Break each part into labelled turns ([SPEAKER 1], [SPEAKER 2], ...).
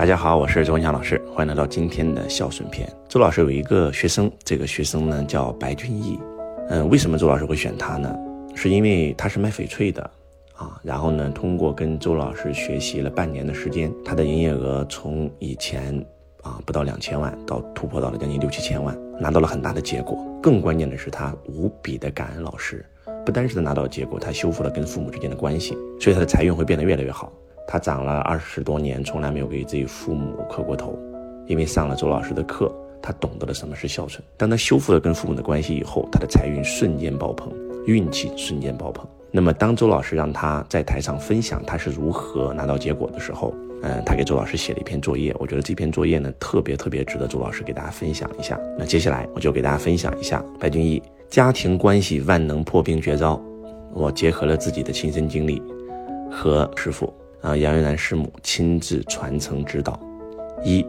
[SPEAKER 1] 大家好，我是周文强老师，欢迎来到今天的孝顺篇。周老师有一个学生，这个学生呢叫白俊毅。嗯，为什么周老师会选他呢？是因为他是卖翡翠的啊，然后呢，通过跟周老师学习了半年的时间，他的营业额从以前啊不到两千万，到突破到了将近六七千万，拿到了很大的结果。更关键的是，他无比的感恩老师，不单是他拿到结果，他修复了跟父母之间的关系，所以他的财运会变得越来越好。他长了二十多年，从来没有给自己父母磕过头，因为上了周老师的课，他懂得了什么是孝顺。当他修复了跟父母的关系以后，他的财运瞬间爆棚，运气瞬间爆棚。那么，当周老师让他在台上分享他是如何拿到结果的时候，嗯，他给周老师写了一篇作业。我觉得这篇作业呢，特别特别值得周老师给大家分享一下。那接下来我就给大家分享一下白俊毅家庭关系万能破冰绝招。我结合了自己的亲身经历和师傅。啊，杨玉兰师母亲自传承指导。一，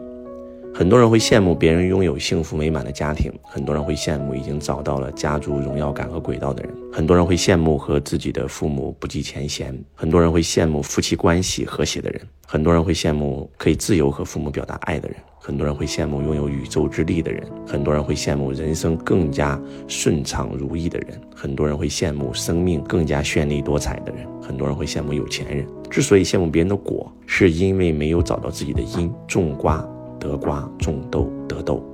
[SPEAKER 1] 很多人会羡慕别人拥有幸福美满的家庭，很多人会羡慕已经找到了家族荣耀感和轨道的人，很多人会羡慕和自己的父母不计前嫌，很多人会羡慕夫妻关系和谐的人，很多人会羡慕可以自由和父母表达爱的人。很多人会羡慕拥有宇宙之力的人，很多人会羡慕人生更加顺畅如意的人，很多人会羡慕生命更加绚丽多彩的人，很多人会羡慕有钱人。之所以羡慕别人的果，是因为没有找到自己的因。种瓜得瓜，种豆得豆，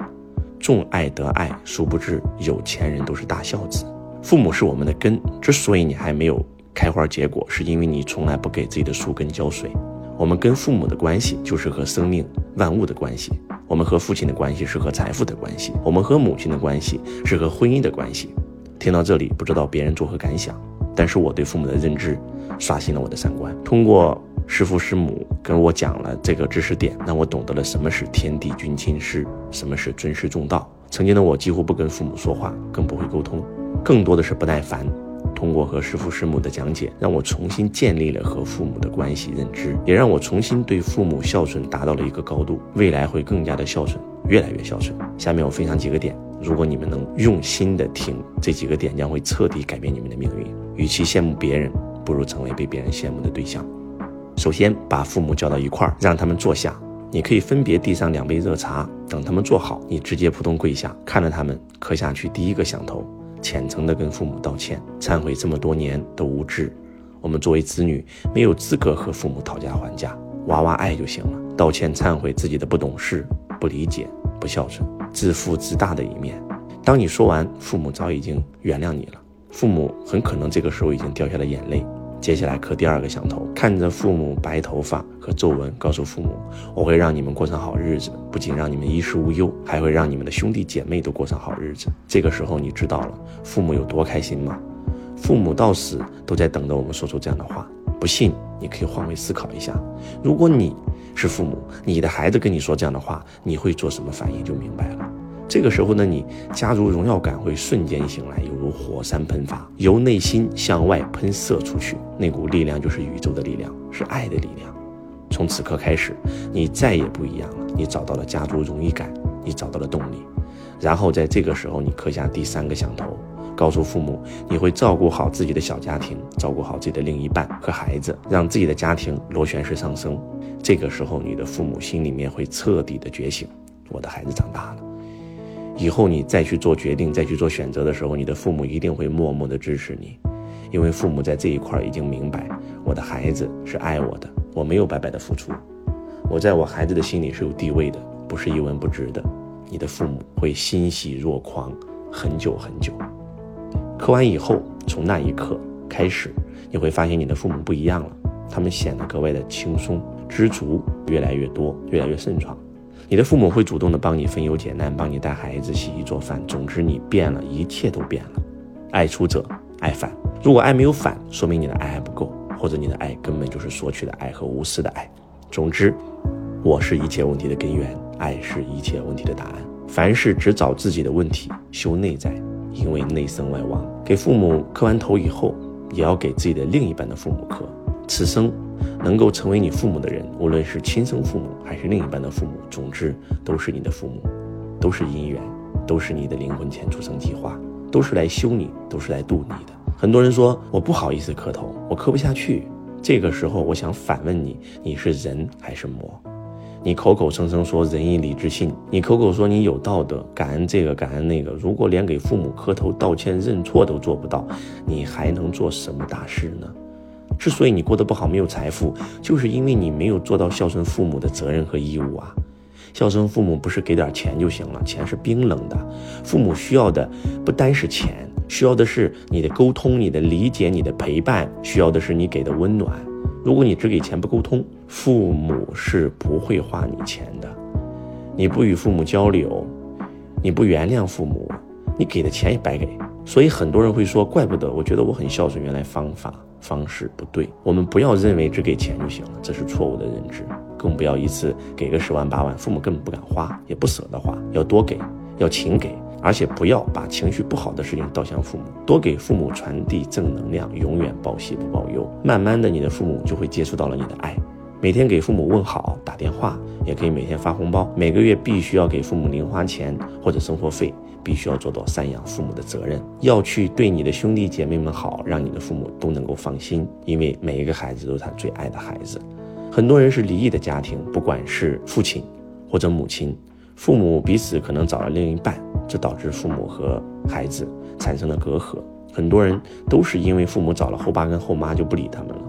[SPEAKER 1] 种爱得爱。殊不知，有钱人都是大孝子。父母是我们的根，之所以你还没有开花结果，是因为你从来不给自己的树根浇水。我们跟父母的关系，就是和生命万物的关系；我们和父亲的关系，是和财富的关系；我们和母亲的关系，是和婚姻的关系。听到这里，不知道别人作何感想，但是我对父母的认知，刷新了我的三观。通过师父师母跟我讲了这个知识点，让我懂得了什么是天地君亲师，什么是尊师重道。曾经的我几乎不跟父母说话，更不会沟通，更多的是不耐烦。通过和师父师母的讲解，让我重新建立了和父母的关系认知，也让我重新对父母孝顺达到了一个高度。未来会更加的孝顺，越来越孝顺。下面我分享几个点，如果你们能用心的听，这几个点将会彻底改变你们的命运。与其羡慕别人，不如成为被别人羡慕的对象。首先，把父母叫到一块儿，让他们坐下。你可以分别递上两杯热茶，等他们坐好，你直接扑通跪下，看着他们磕下去第一个响头。虔诚地跟父母道歉，忏悔这么多年的无知。我们作为子女，没有资格和父母讨价还价，娃娃爱就行了。道歉忏悔自己的不懂事、不理解、不孝顺、自负自大的一面。当你说完，父母早已经原谅你了。父母很可能这个时候已经掉下了眼泪。接下来磕第二个响头，看着父母白头发和皱纹，告诉父母：“我会让你们过上好日子，不仅让你们衣食无忧，还会让你们的兄弟姐妹都过上好日子。”这个时候，你知道了父母有多开心吗？父母到死都在等着我们说出这样的话。不信，你可以换位思考一下：如果你是父母，你的孩子跟你说这样的话，你会做什么反应？就明白了。这个时候呢，你家族荣耀感会瞬间醒来，犹如火山喷发，由内心向外喷射出去，那股力量就是宇宙的力量，是爱的力量。从此刻开始，你再也不一样了。你找到了家族荣誉感，你找到了动力。然后在这个时候，你刻下第三个响头，告诉父母，你会照顾好自己的小家庭，照顾好自己的另一半和孩子，让自己的家庭螺旋式上升。这个时候，你的父母心里面会彻底的觉醒，我的孩子长大了。以后你再去做决定、再去做选择的时候，你的父母一定会默默的支持你，因为父母在这一块已经明白，我的孩子是爱我的，我没有白白的付出，我在我孩子的心里是有地位的，不是一文不值的。你的父母会欣喜若狂，很久很久。磕完以后，从那一刻开始，你会发现你的父母不一样了，他们显得格外的轻松、知足，越来越多，越来越顺畅。你的父母会主动的帮你分忧解难，帮你带孩子、洗衣做饭。总之，你变了，一切都变了。爱出者爱返，如果爱没有返，说明你的爱还不够，或者你的爱根本就是索取的爱和无私的爱。总之，我是一切问题的根源，爱是一切问题的答案。凡事只找自己的问题，修内在，因为内生外王。给父母磕完头以后，也要给自己的另一半的父母磕。此生。能够成为你父母的人，无论是亲生父母还是另一半的父母，总之都是你的父母，都是姻缘，都是你的灵魂前出生计划，都是来修你，都是来度你的。很多人说我不好意思磕头，我磕不下去。这个时候，我想反问你：你是人还是魔？你口口声声说仁义礼智信，你口口说你有道德，感恩这个感恩那个，如果连给父母磕头道歉认错都做不到，你还能做什么大事呢？之所以你过得不好，没有财富，就是因为你没有做到孝顺父母的责任和义务啊。孝顺父母不是给点钱就行了，钱是冰冷的。父母需要的不单是钱，需要的是你的沟通、你的理解、你的陪伴，需要的是你给的温暖。如果你只给钱不沟通，父母是不会花你钱的。你不与父母交流，你不原谅父母，你给的钱也白给。所以很多人会说，怪不得我觉得我很孝顺，原来方法方式不对。我们不要认为只给钱就行了，这是错误的认知。更不要一次给个十万八万，父母根本不敢花，也不舍得花，要多给，要勤给，而且不要把情绪不好的事情倒向父母，多给父母传递正能量，永远报喜不报忧。慢慢的，你的父母就会接触到了你的爱。每天给父母问好，打电话，也可以每天发红包。每个月必须要给父母零花钱或者生活费，必须要做到赡养父母的责任。要去对你的兄弟姐妹们好，让你的父母都能够放心，因为每一个孩子都是他最爱的孩子。很多人是离异的家庭，不管是父亲或者母亲，父母彼此可能找了另一半，这导致父母和孩子产生了隔阂。很多人都是因为父母找了后爸跟后妈就不理他们了，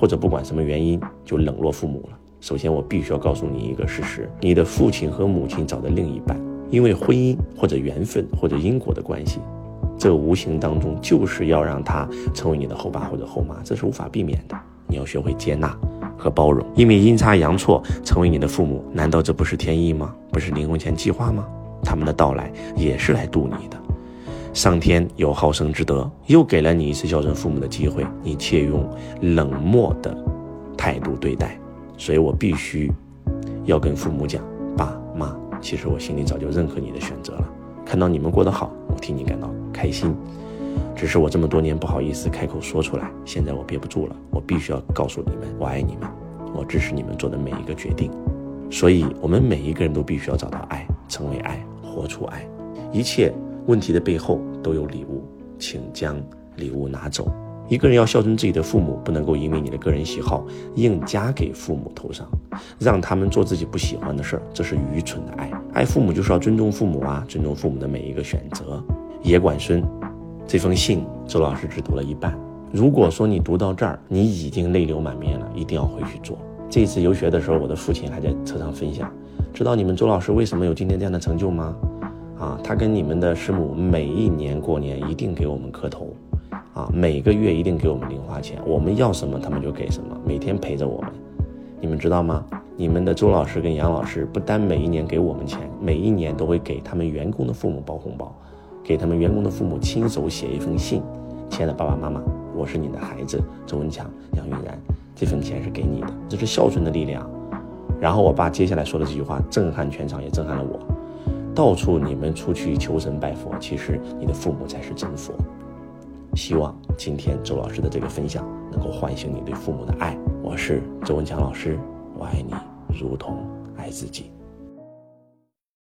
[SPEAKER 1] 或者不管什么原因就冷落父母了。首先，我必须要告诉你一个事实：你的父亲和母亲找的另一半，因为婚姻或者缘分或者因果的关系，这无形当中就是要让他成为你的后爸或者后妈，这是无法避免的。你要学会接纳。和包容，因为阴差阳错成为你的父母，难道这不是天意吗？不是临婚前计划吗？他们的到来也是来渡你的。上天有好生之德，又给了你一次孝顺父母的机会，你却用冷漠的态度对待，所以我必须要跟父母讲：爸妈，其实我心里早就认可你的选择了。看到你们过得好，我替你感到开心。只是我这么多年不好意思开口说出来，现在我憋不住了，我必须要告诉你们，我爱你们，我支持你们做的每一个决定。所以，我们每一个人都必须要找到爱，成为爱，活出爱。一切问题的背后都有礼物，请将礼物拿走。一个人要孝顺自己的父母，不能够因为你的个人喜好硬加给父母头上，让他们做自己不喜欢的事儿，这是愚蠢的爱。爱父母就是要尊重父母啊，尊重父母的每一个选择。野管孙。这封信，周老师只读了一半。如果说你读到这儿，你已经泪流满面了，一定要回去做。这次游学的时候，我的父亲还在车上分享，知道你们周老师为什么有今天这样的成就吗？啊，他跟你们的师母每一年过年一定给我们磕头，啊，每个月一定给我们零花钱，我们要什么他们就给什么，每天陪着我们。你们知道吗？你们的周老师跟杨老师不单每一年给我们钱，每一年都会给他们员工的父母包红包。给他们员工的父母亲手写一封信，亲爱的爸爸妈妈，我是你的孩子周文强、杨云然，这份钱是给你的，这是孝顺的力量。然后我爸接下来说的这句话震撼全场，也震撼了我。到处你们出去求神拜佛，其实你的父母才是真佛。希望今天周老师的这个分享能够唤醒你对父母的爱。我是周文强老师，我爱你如同爱自己。